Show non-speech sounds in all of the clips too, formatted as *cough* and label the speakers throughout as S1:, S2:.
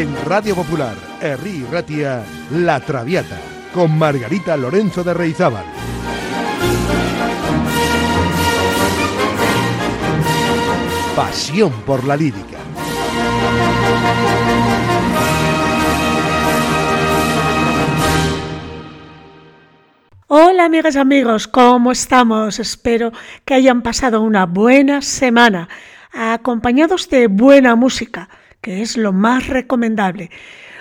S1: En Radio Popular, Herri Ratia, La Traviata, con Margarita Lorenzo de Reizábal. Pasión por la lírica.
S2: Hola amigas y amigos, ¿cómo estamos? Espero que hayan pasado una buena semana, acompañados de buena música, que es lo más recomendable.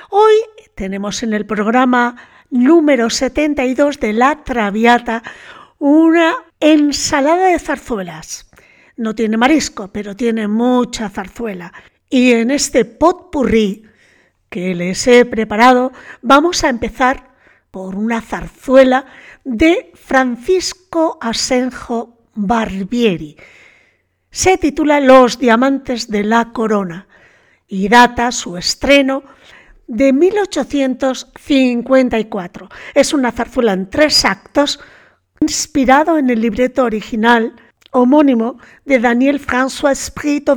S2: Hoy tenemos en el programa número 72 de La Traviata una ensalada de zarzuelas. No tiene marisco, pero tiene mucha zarzuela. Y en este potpourri que les he preparado, vamos a empezar por una zarzuela de Francisco Asenjo Barbieri. Se titula Los diamantes de la corona y data su estreno de 1854. Es una zarzuela en tres actos inspirado en el libreto original homónimo de Daniel François Esprit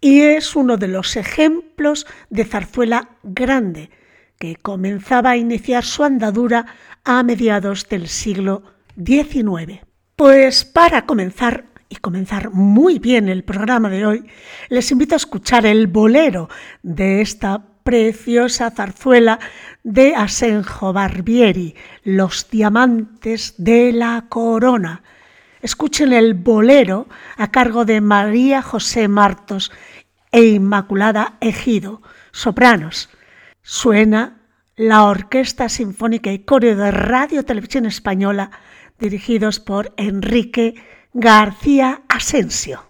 S2: y es uno de los ejemplos de zarzuela grande que comenzaba a iniciar su andadura a mediados del siglo XIX. Pues para comenzar y comenzar muy bien el programa de hoy, les invito a escuchar el bolero de esta preciosa zarzuela de Asenjo Barbieri, Los diamantes de la corona. Escuchen el bolero a cargo de María José Martos e Inmaculada Ejido, sopranos. Suena la Orquesta Sinfónica y Coreo de Radio Televisión Española, dirigidos por Enrique García Asensio.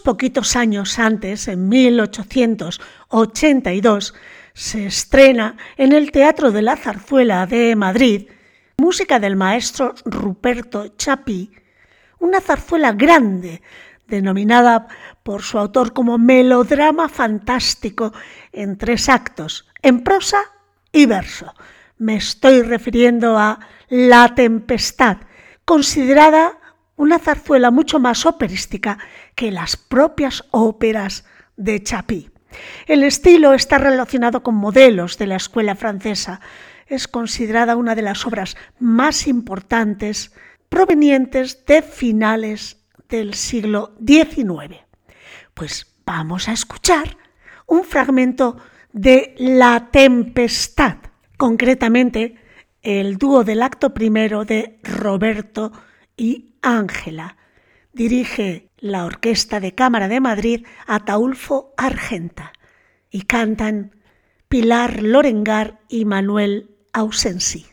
S2: Poquitos años antes, en 1882, se estrena en el Teatro de la Zarzuela de Madrid, música del maestro Ruperto Chapí, una zarzuela grande, denominada por su autor como melodrama fantástico en tres actos, en prosa y verso. Me estoy refiriendo a La Tempestad, considerada una zarzuela mucho más operística que las propias óperas de Chapí. El estilo está relacionado con modelos de la escuela francesa. Es considerada una de las obras más importantes provenientes de finales del siglo XIX. Pues vamos a escuchar un fragmento de La Tempestad, concretamente el dúo del acto primero de Roberto y Ángela. Dirige la Orquesta de Cámara de Madrid Ataulfo Argenta y cantan Pilar Lorengar y Manuel Ausensi.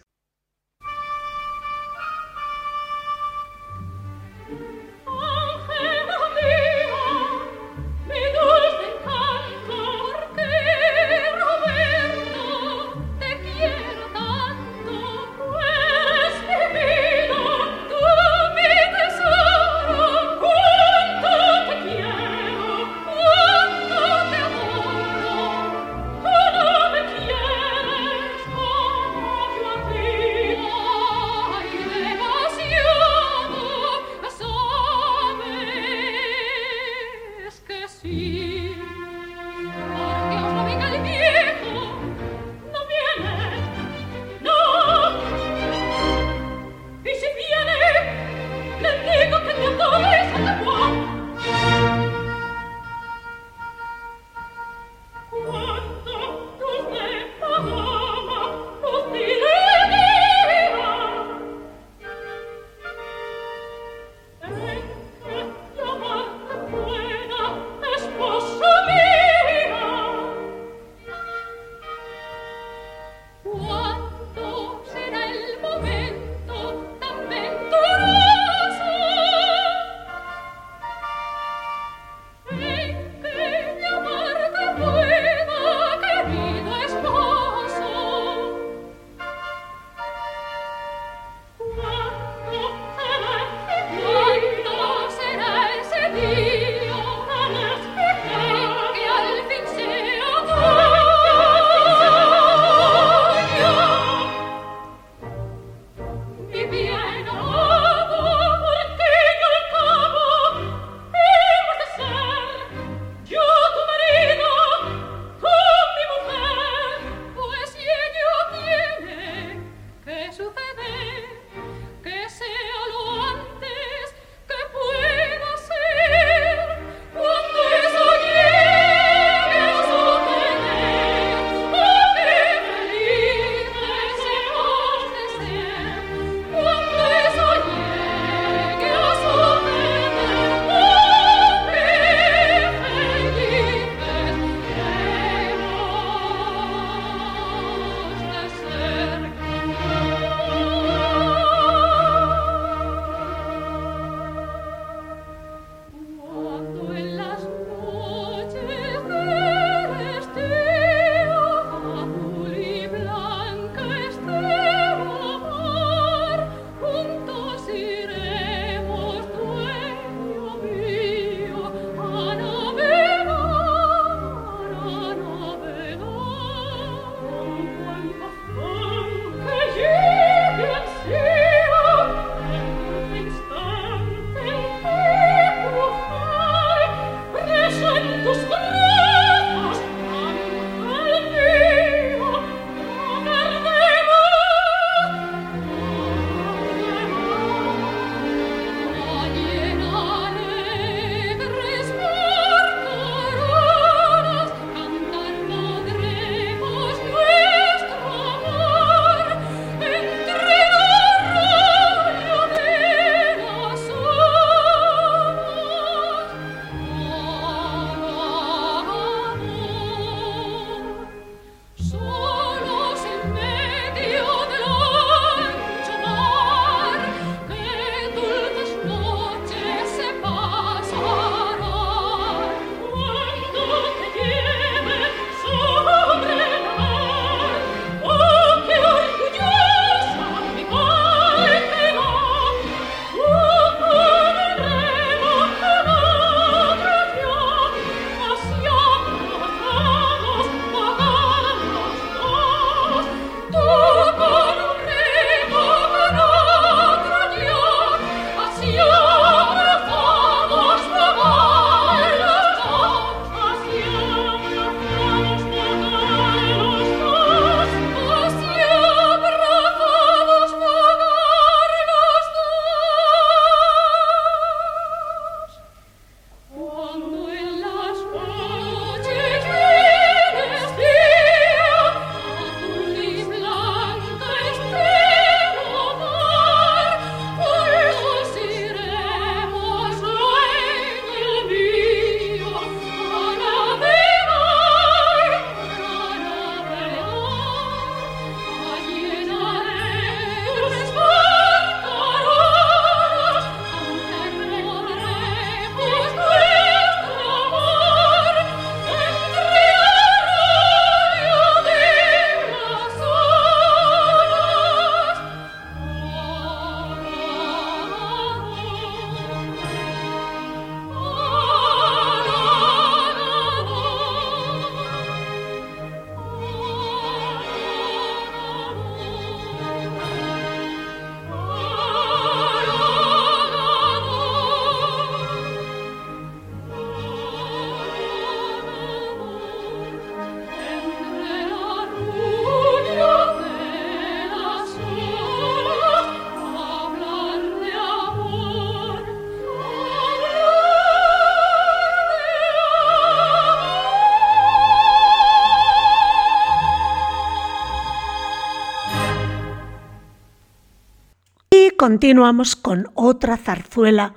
S2: Continuamos con otra zarzuela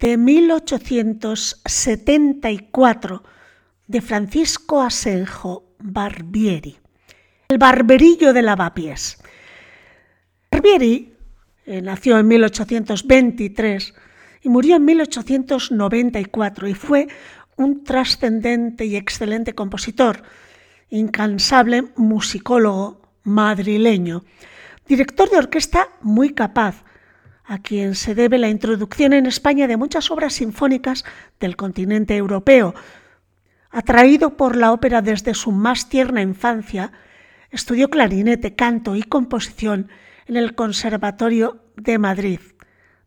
S2: de 1874 de Francisco Asenjo Barbieri, El barberillo de lavapiés. Barbieri eh, nació en 1823 y murió en 1894 y fue un trascendente y excelente compositor, incansable musicólogo madrileño, director de orquesta muy capaz, a quien se debe la introducción en España de muchas obras sinfónicas del continente europeo. Atraído por la ópera desde su más tierna infancia, estudió clarinete, canto y composición en el Conservatorio de Madrid,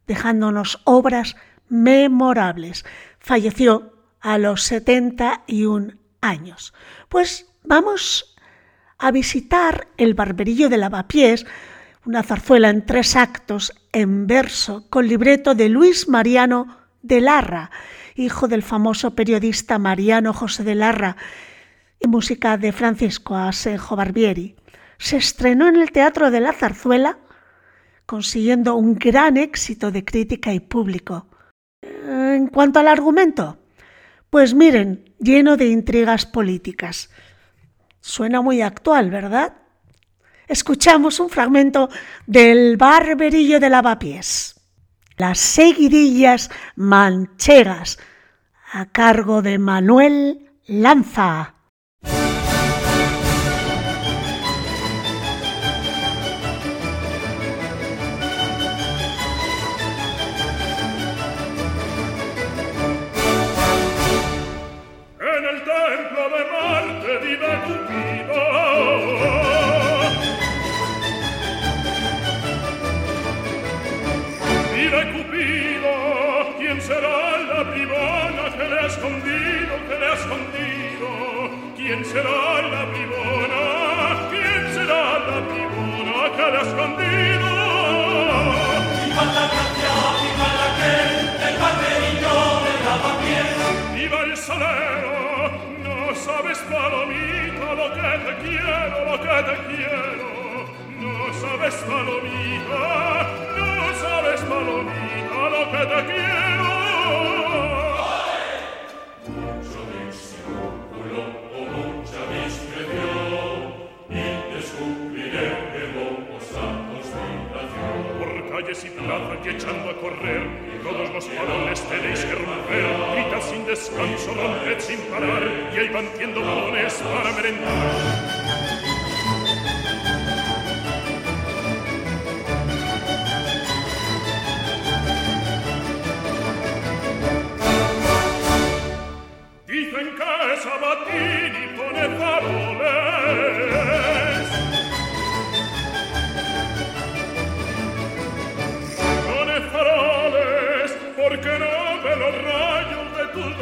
S2: dejándonos obras memorables. Falleció a los 71 años. Pues vamos a visitar el Barberillo de Lavapiés, una zarzuela en tres actos en verso con libreto de Luis Mariano de Larra, hijo del famoso periodista Mariano José de Larra, y música de Francisco Asenjo Barbieri. Se estrenó en el Teatro de la Zarzuela, consiguiendo un gran éxito de crítica y público. En cuanto al argumento, pues miren, lleno de intrigas políticas. Suena muy actual, ¿verdad? Escuchamos un fragmento del Barberillo de Lavapiés. Las seguidillas manchegas a cargo de Manuel Lanza.
S3: quiero, lo que te quiero. No sabes, palomita, no sabes, palomita, lo que te quiero. Mucho disimulo o mucha que. Por calles y plazas y echando a correr, todos los faroles tenéis que romper, grita sin descanso, romped sin parar, y ahí van tiendo balones para merendar.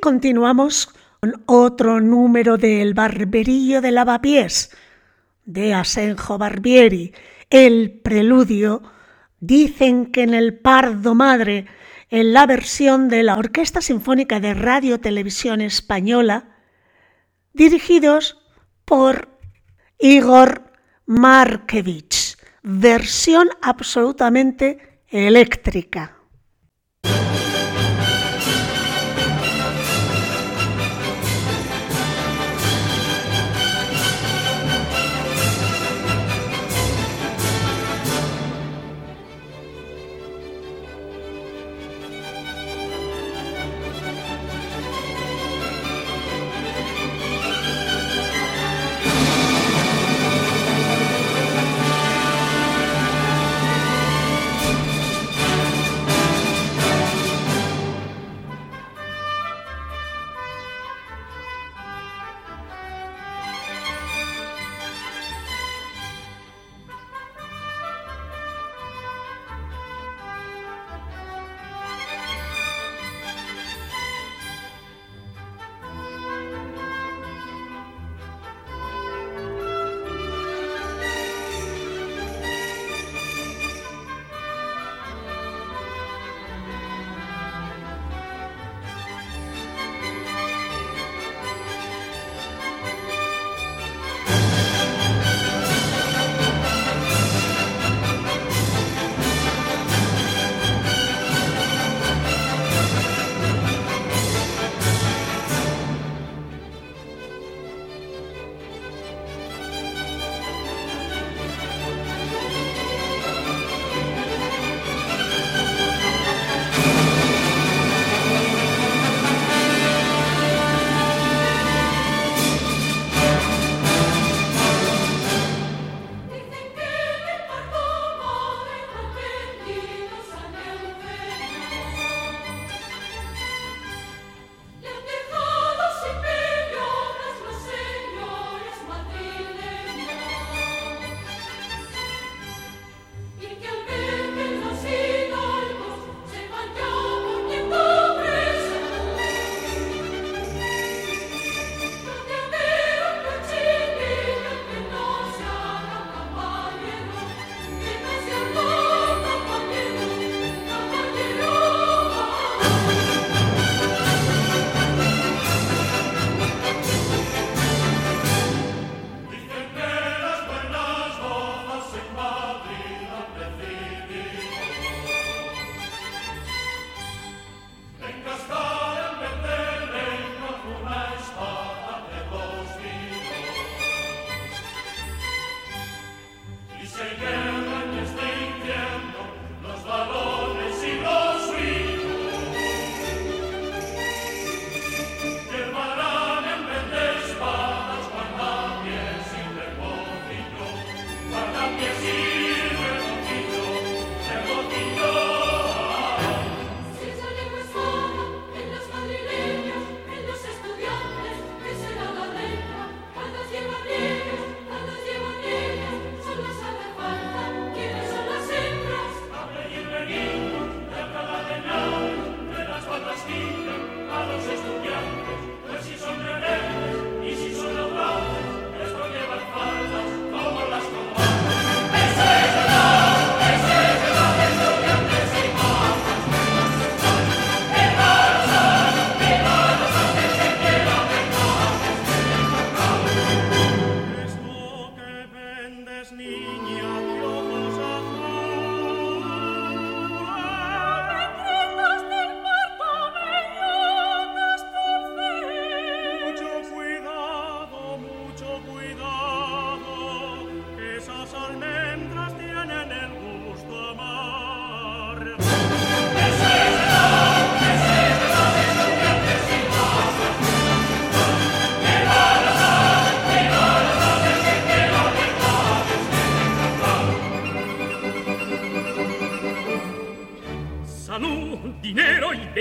S2: continuamos con otro número del Barberillo de Lavapiés de Asenjo Barbieri, el preludio. Dicen que en el Pardo Madre, en la versión de la Orquesta Sinfónica de Radio Televisión Española, dirigidos por Igor Markevich, versión absolutamente eléctrica.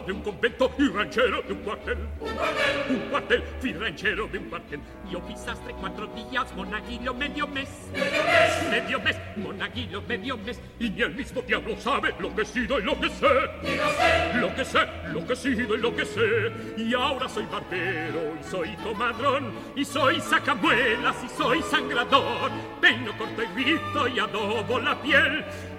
S4: de un convento y ranchero de un cuartel. Un cuartel. fui ranchero de un cuartel. Yo pisastre cuatro días, monaguillo medio mes. Medio mes. Medio mes, monaguillo medio mes. Y ni el mismo diablo sabe lo que he sido y lo que sé. Lo que sé, lo que he sido y lo que sé. Y ahora soy barbero y soy comadrón. Y soy sacamuelas y soy sangrador. Peino, corto y grito y adobo la piel.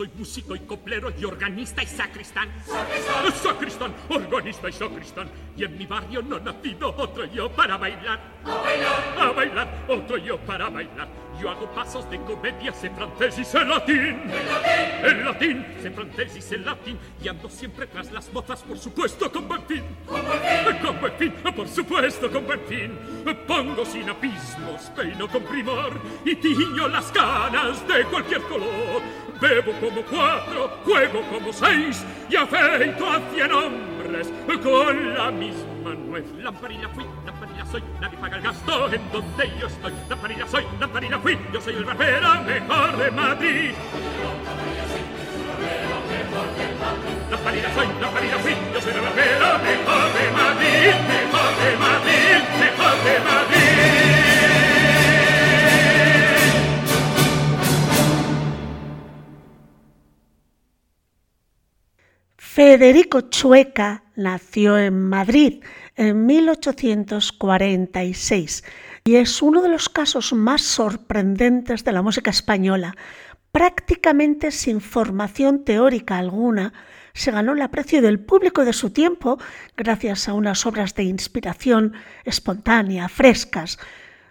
S4: soy músico y coplero y organista y sacristán. ¡Sacristán! ¡Sacristán! Organista y sacristán. Y en mi barrio no nacido otro yo para bailar. ¡A bailar! ¡A bailar! Otro yo para bailar. Yo hago pasos de comedia, sé francés y sé latín. En latín, sé francés y sé latín. Y ando siempre tras las mozas, por supuesto, con buen fin. Con buen fin. Con buen por supuesto, con buen fin. Pongo sin abismos, peino con primor. Y tiño las canas de cualquier color. Bebo como cuatro, juego como seis. Y afeito a cien hombres con la misma nuez. Lamparilla fui, lamparilla soy, nadie paga el gasto en donde yo estoy. Lamparilla soy, lamparilla fui, yo soy el barbero mejor de Madrid. Lamparilla soy, lamparilla fui, yo soy el barbero mejor de Madrid, mejor de Madrid, mejor de Madrid.
S2: Federico Chueca nació en Madrid en 1846 y es uno de los casos más sorprendentes de la música española. Prácticamente sin formación teórica alguna, se ganó el aprecio del público de su tiempo gracias a unas obras de inspiración espontánea, frescas,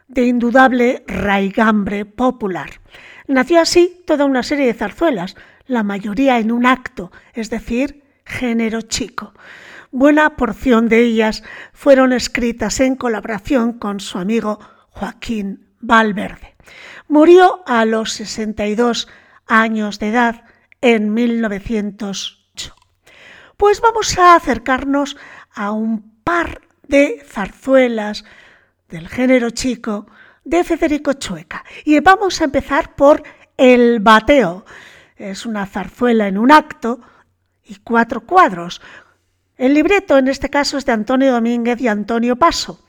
S2: de indudable raigambre popular. Nació así toda una serie de zarzuelas, la mayoría en un acto, es decir, género chico. Buena porción de ellas fueron escritas en colaboración con su amigo Joaquín Valverde. Murió a los 62 años de edad en 1908. Pues vamos a acercarnos a un par de zarzuelas del género chico de Federico Chueca. Y vamos a empezar por El Bateo. Es una zarzuela en un acto y cuatro cuadros. El libreto en este caso es de Antonio Domínguez y Antonio Paso.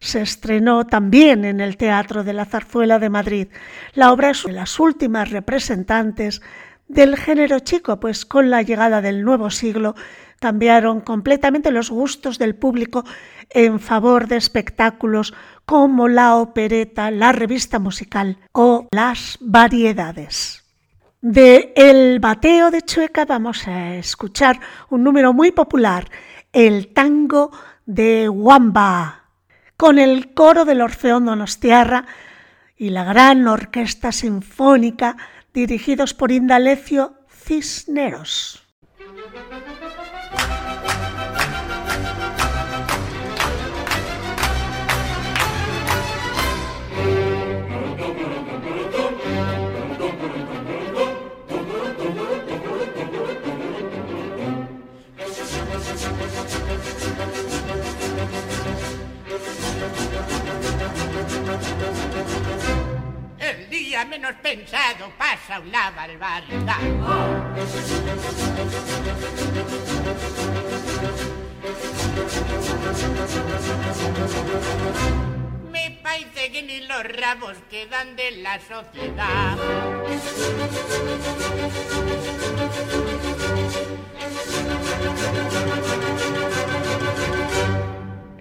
S2: Se estrenó también en el Teatro de la Zarzuela de Madrid. La obra es de las últimas representantes del género chico, pues con la llegada del nuevo siglo cambiaron completamente los gustos del público en favor de espectáculos como la opereta, la revista musical o las variedades. De El Bateo de Chueca vamos a escuchar un número muy popular, el tango de Wamba, con el coro del Orfeón Donostiarra y la gran orquesta sinfónica dirigidos por Indalecio Cisneros.
S5: Menos pensado pasa una barbaridad. Me parece que ni los rabos quedan de la sociedad.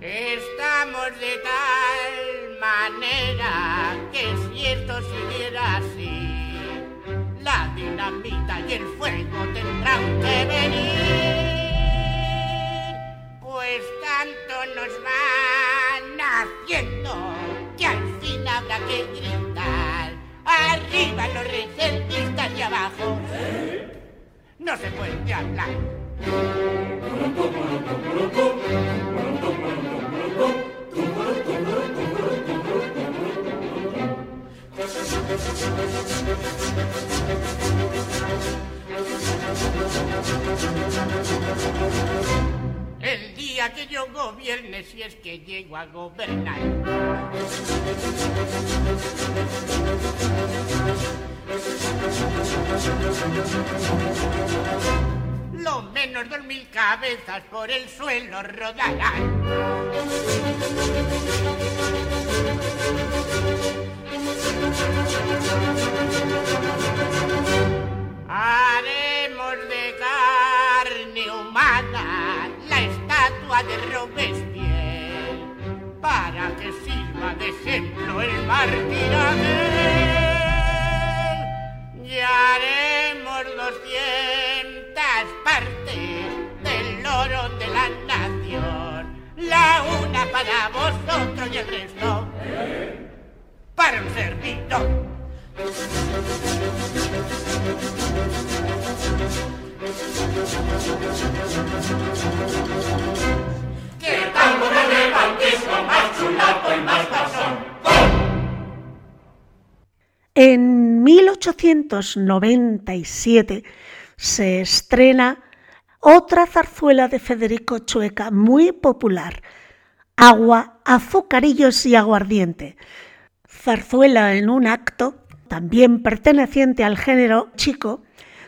S5: Estamos de tal manera que esto siguiera así, la dinamita y el fuego tendrán que venir. Pues tanto nos van haciendo que al fin habrá que gritar. Arriba los recentistas y abajo no se puede hablar. El día que yo gobierne, si es que llego a gobernar. Lo menos dos mil cabezas por el suelo rodarán. Haremos de carne humana la estatua de Robespierre para que sirva de ejemplo el martiraje. Y haremos doscientas partes del oro de la nación, la una para vosotros y el resto
S2: 1897 se estrena otra zarzuela de Federico Chueca muy popular, Agua, azucarillos y aguardiente. Zarzuela en un acto, también perteneciente al género chico,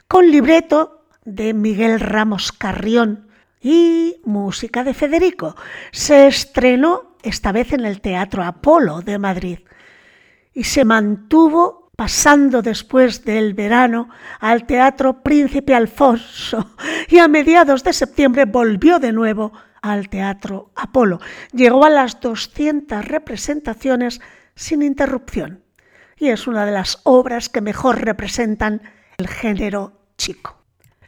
S2: con libreto de Miguel Ramos Carrión y música de Federico. Se estrenó esta vez en el Teatro Apolo de Madrid y se mantuvo pasando después del verano al Teatro Príncipe Alfonso *laughs* y a mediados de septiembre volvió de nuevo al Teatro Apolo. Llegó a las 200 representaciones sin interrupción y es una de las obras que mejor representan el género chico.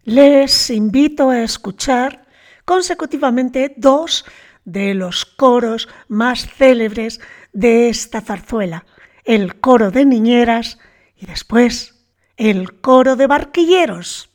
S2: Les invito a escuchar consecutivamente dos de los coros más célebres de esta zarzuela, el coro de niñeras y después el coro de barquilleros.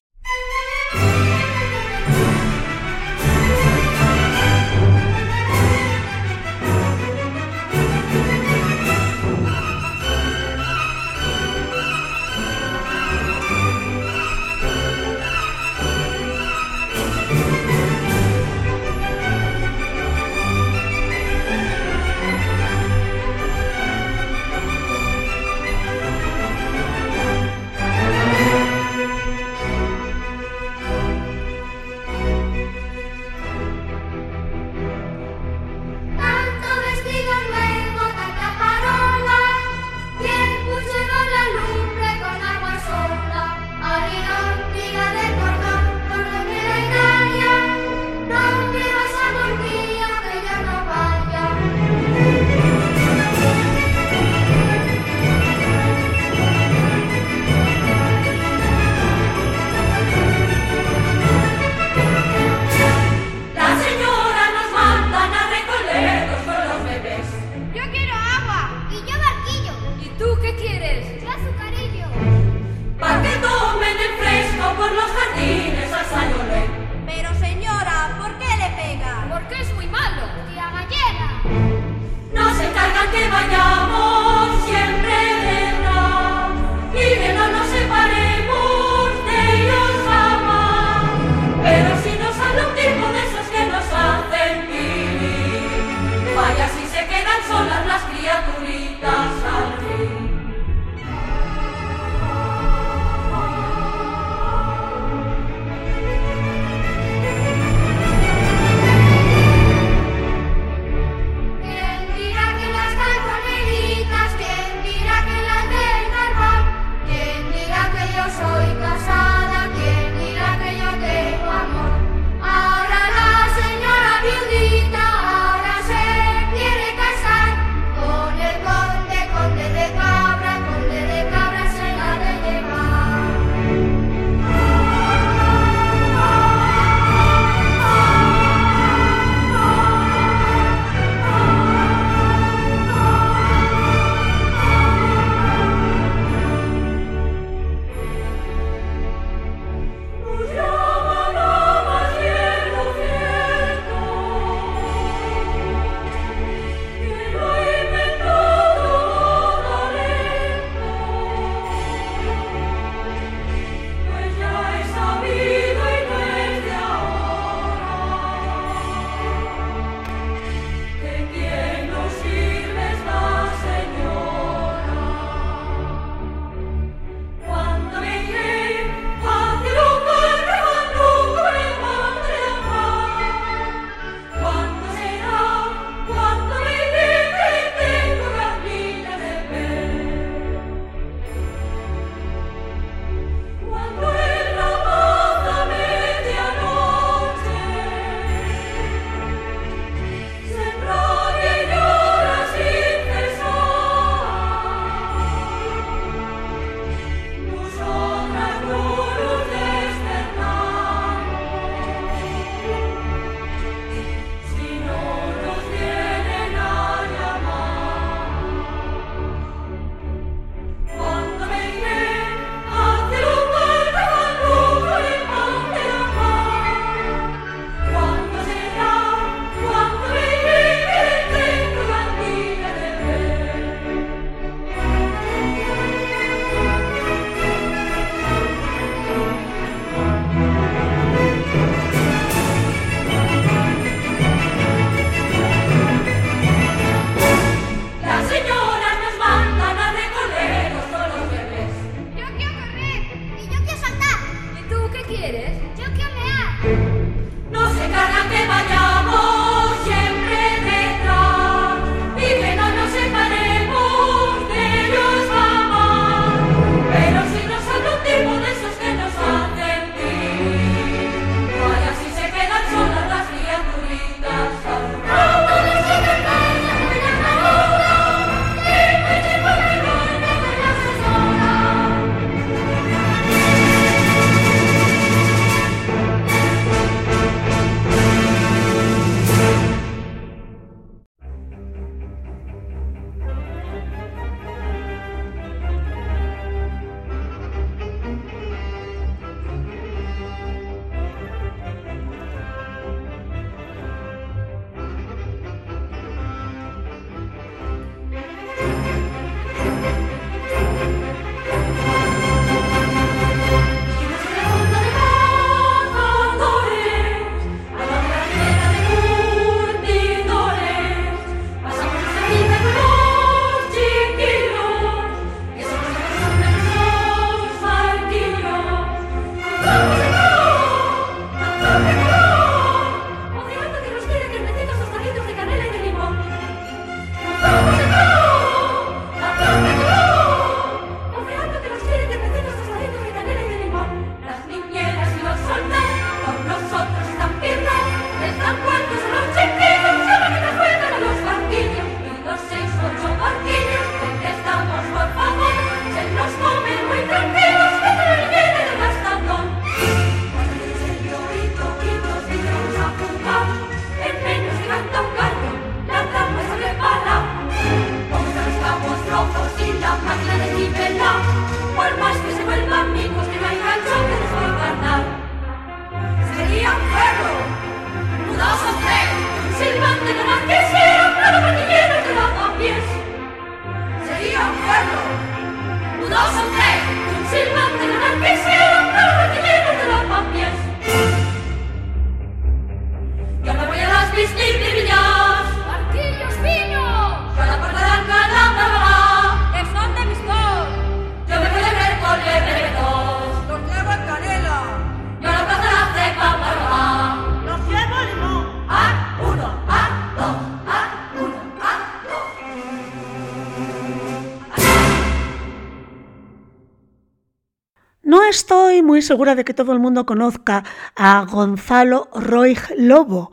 S2: segura de que todo el mundo conozca a Gonzalo Roig Lobo,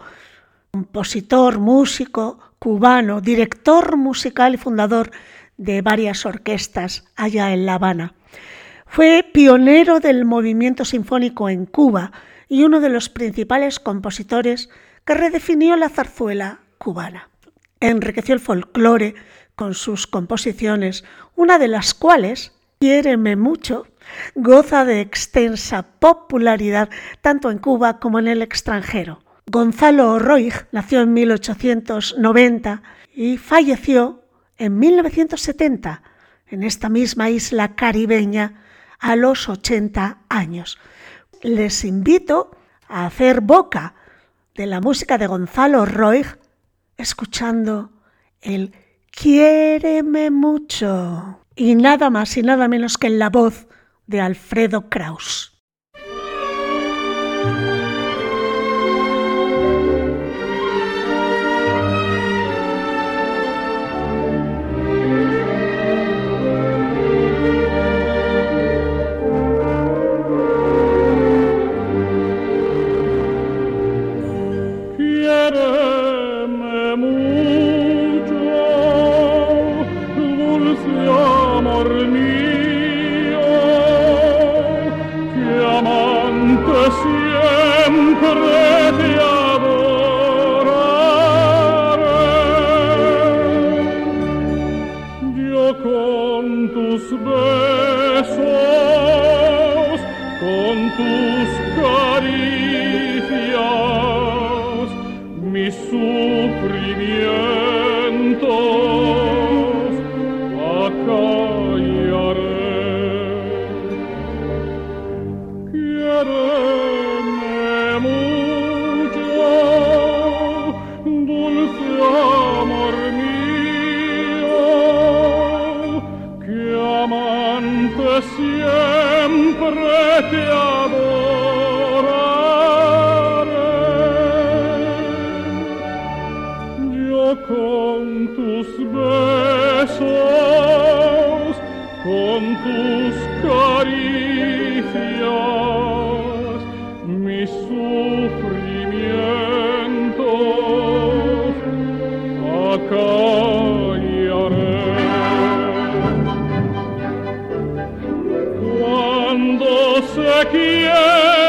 S2: compositor, músico cubano, director musical y fundador de varias orquestas allá en La Habana. Fue pionero del movimiento sinfónico en Cuba y uno de los principales compositores que redefinió la zarzuela cubana. Enriqueció el folclore con sus composiciones, una de las cuales, Quiéreme mucho, goza de extensa popularidad tanto en Cuba como en el extranjero. Gonzalo Roig nació en 1890 y falleció en 1970 en esta misma isla caribeña a los 80 años. Les invito a hacer boca de la música de Gonzalo Roig escuchando el Quiéreme mucho y nada más y nada menos que en la voz de Alfredo Kraus.
S3: siempre te amo. Con tus caricias mis sufrimientos acallaré. Cuando se quiere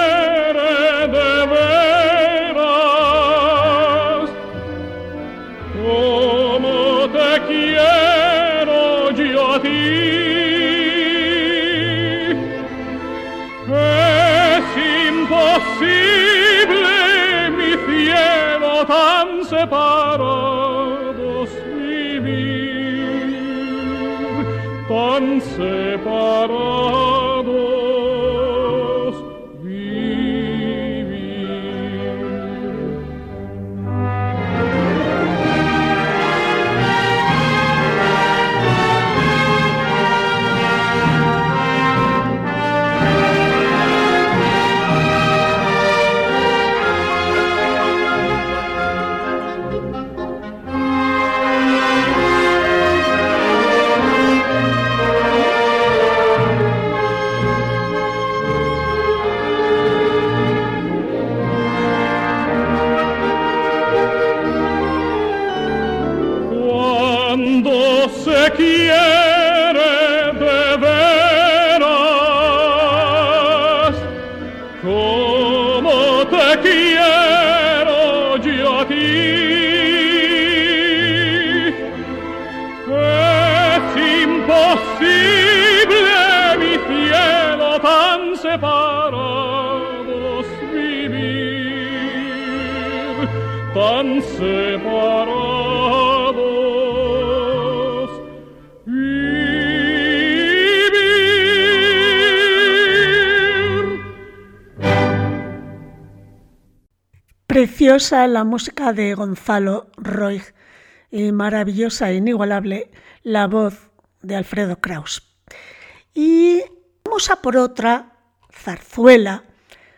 S3: tan separados
S2: La música de Gonzalo Roig y maravillosa e inigualable la voz de Alfredo Kraus. Y vamos a por otra zarzuela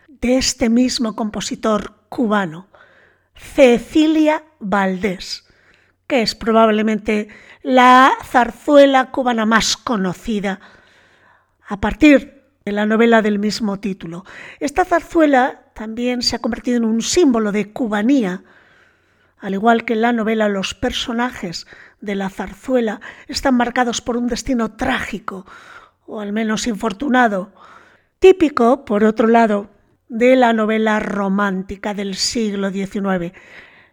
S2: de este mismo compositor cubano, Cecilia Valdés, que es probablemente la zarzuela cubana más conocida a partir de la novela del mismo título. Esta zarzuela también se ha convertido en un símbolo de cubanía. Al igual que en la novela, los personajes de la zarzuela están marcados por un destino trágico, o al menos infortunado, típico, por otro lado, de la novela romántica del siglo XIX.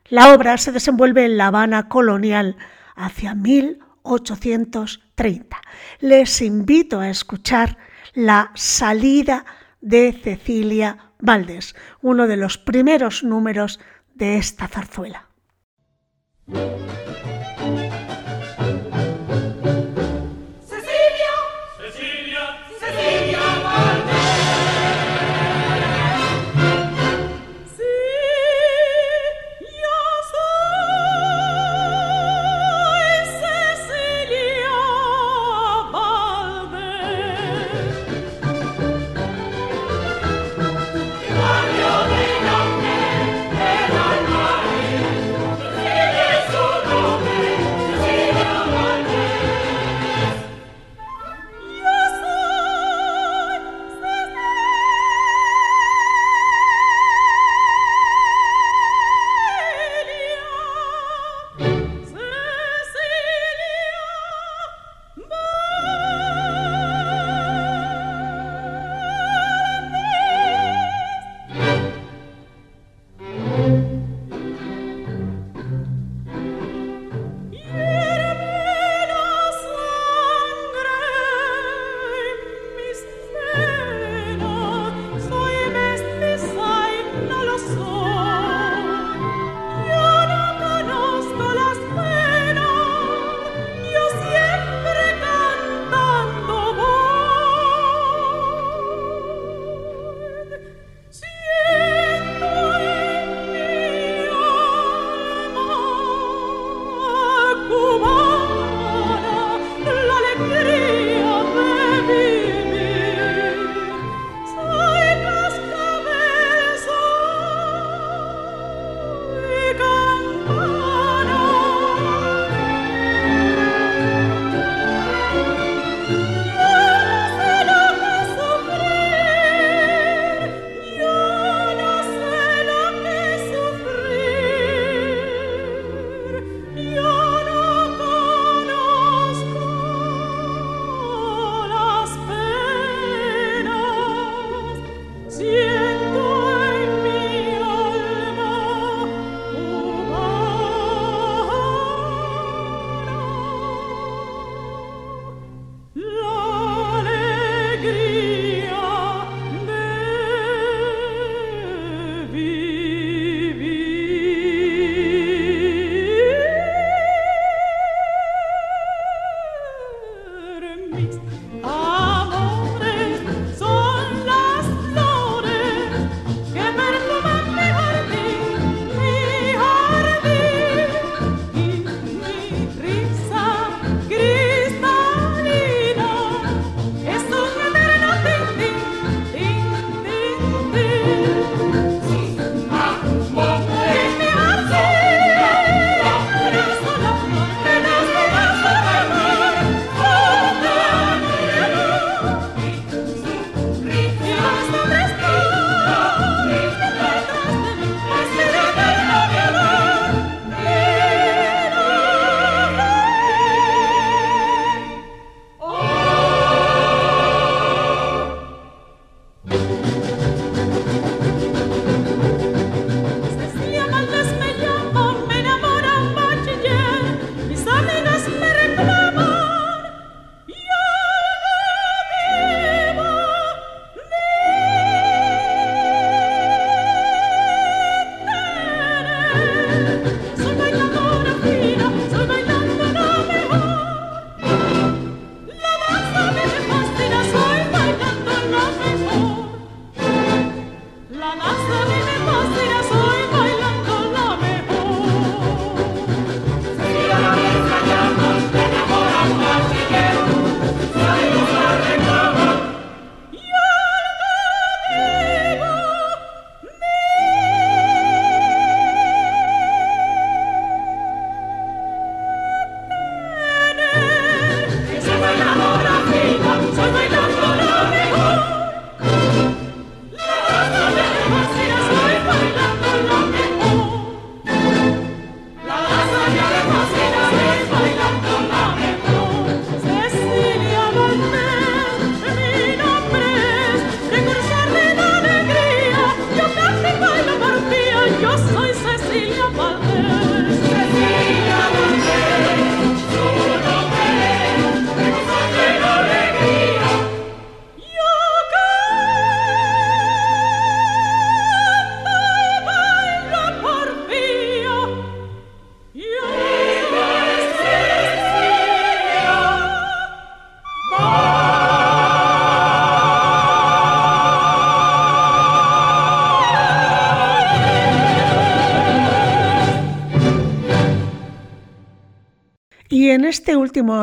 S2: La obra se desenvuelve en La Habana colonial hacia 1830. Les invito a escuchar La salida de Cecilia Valdés, uno de los primeros números de esta zarzuela.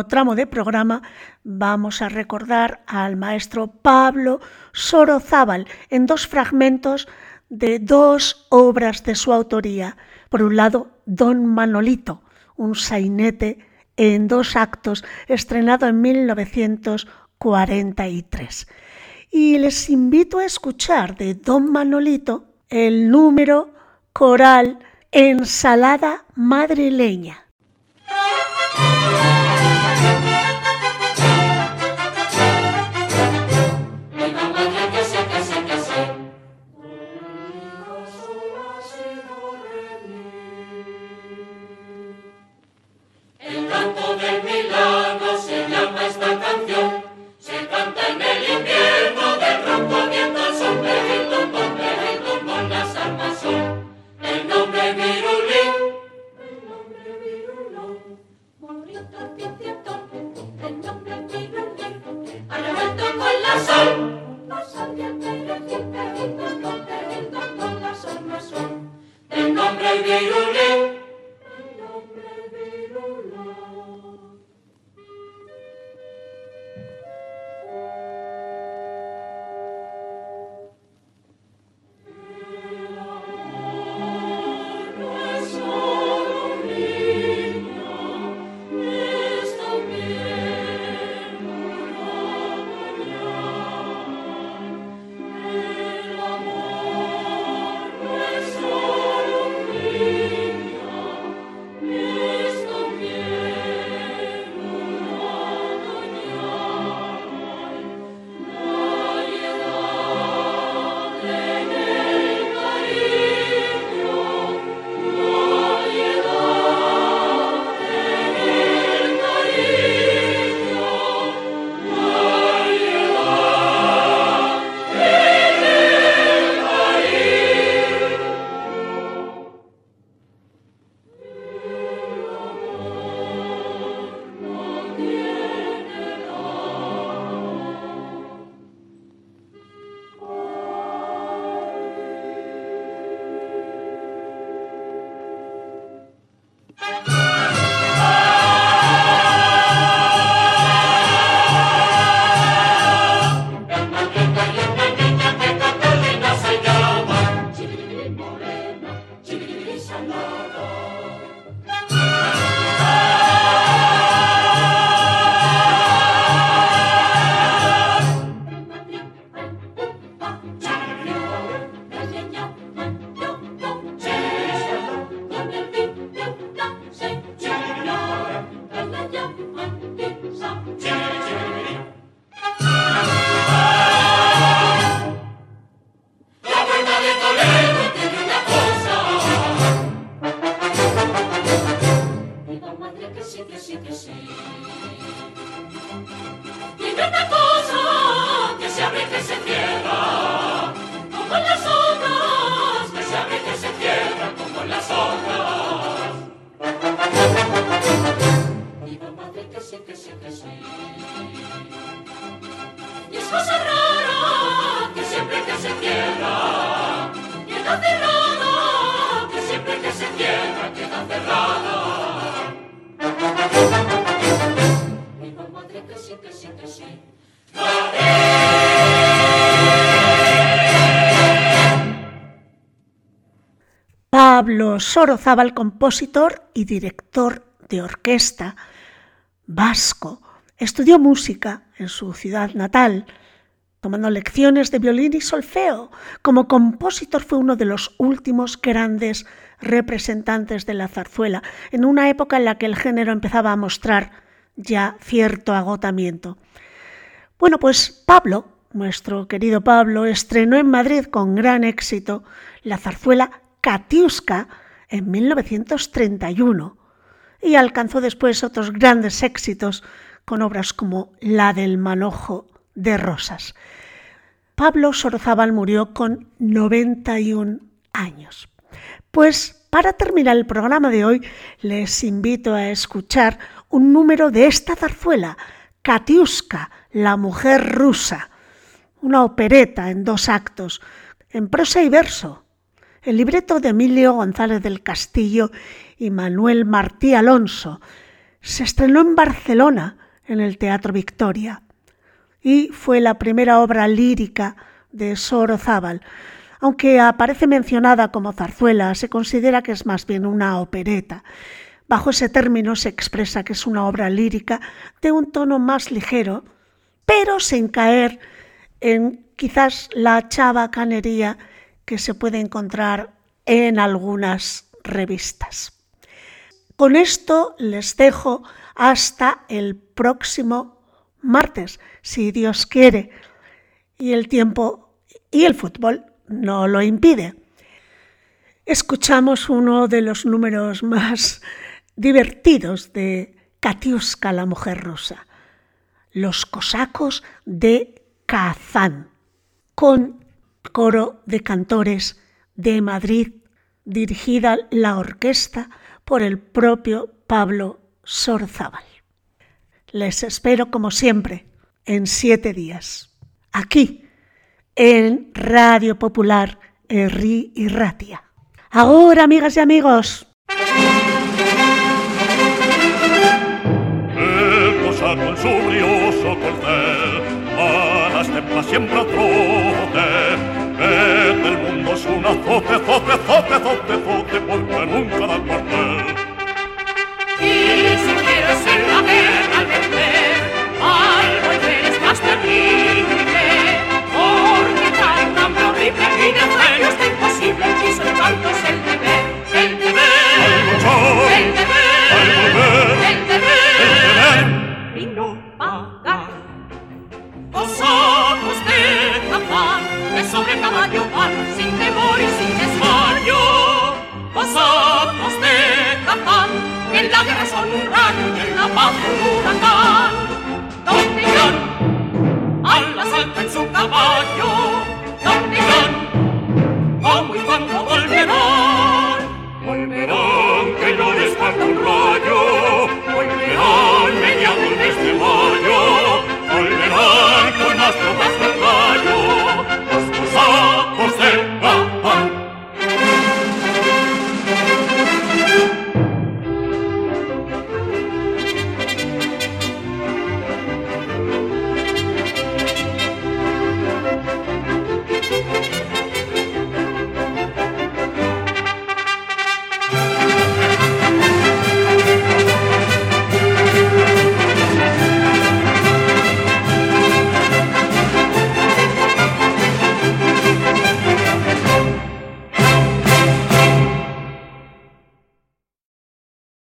S2: Tramo de programa vamos a recordar al maestro Pablo Sorozábal en dos fragmentos de dos obras de su autoría. Por un lado, Don Manolito, un sainete en dos actos, estrenado en 1943. Y les invito a escuchar de Don Manolito el número coral Ensalada madrileña. Julio Torpiente Pablo Sorozábal, compositor y director de orquesta vasco. Estudió música en su ciudad natal, tomando lecciones de violín y solfeo. Como compositor fue uno de los últimos grandes representantes de la zarzuela, en una época en la que el género empezaba a mostrar ya cierto agotamiento. Bueno, pues Pablo, nuestro querido Pablo, estrenó en Madrid con gran éxito la zarzuela Katiuska en 1931 y alcanzó después otros grandes éxitos con obras como La del manojo de rosas. Pablo Sorozábal murió con 91 años. Pues para terminar el programa de hoy les invito a escuchar un número de esta zarzuela, Katiuska, la mujer rusa, una opereta en dos actos, en prosa y verso, el libreto de Emilio González del Castillo y Manuel Martí Alonso, se estrenó en Barcelona, en el Teatro Victoria, y fue la primera obra lírica de Sorozábal. Aunque aparece mencionada como zarzuela, se considera que es más bien una opereta. Bajo ese término se expresa que es una obra lírica de un tono más ligero, pero sin caer en quizás la chabacanería que se puede encontrar en algunas revistas. Con esto les dejo hasta el próximo martes, si Dios quiere, y el tiempo y el fútbol no lo impide. Escuchamos uno de los números más divertidos de Katiuska, la mujer rusa, Los cosacos de Kazán, con coro de cantores de Madrid, dirigida la orquesta por el propio Pablo Sorzábal. Les espero como siempre en siete días, aquí en Radio Popular Erri y Ratia. Ahora, amigas y amigos.
S6: Es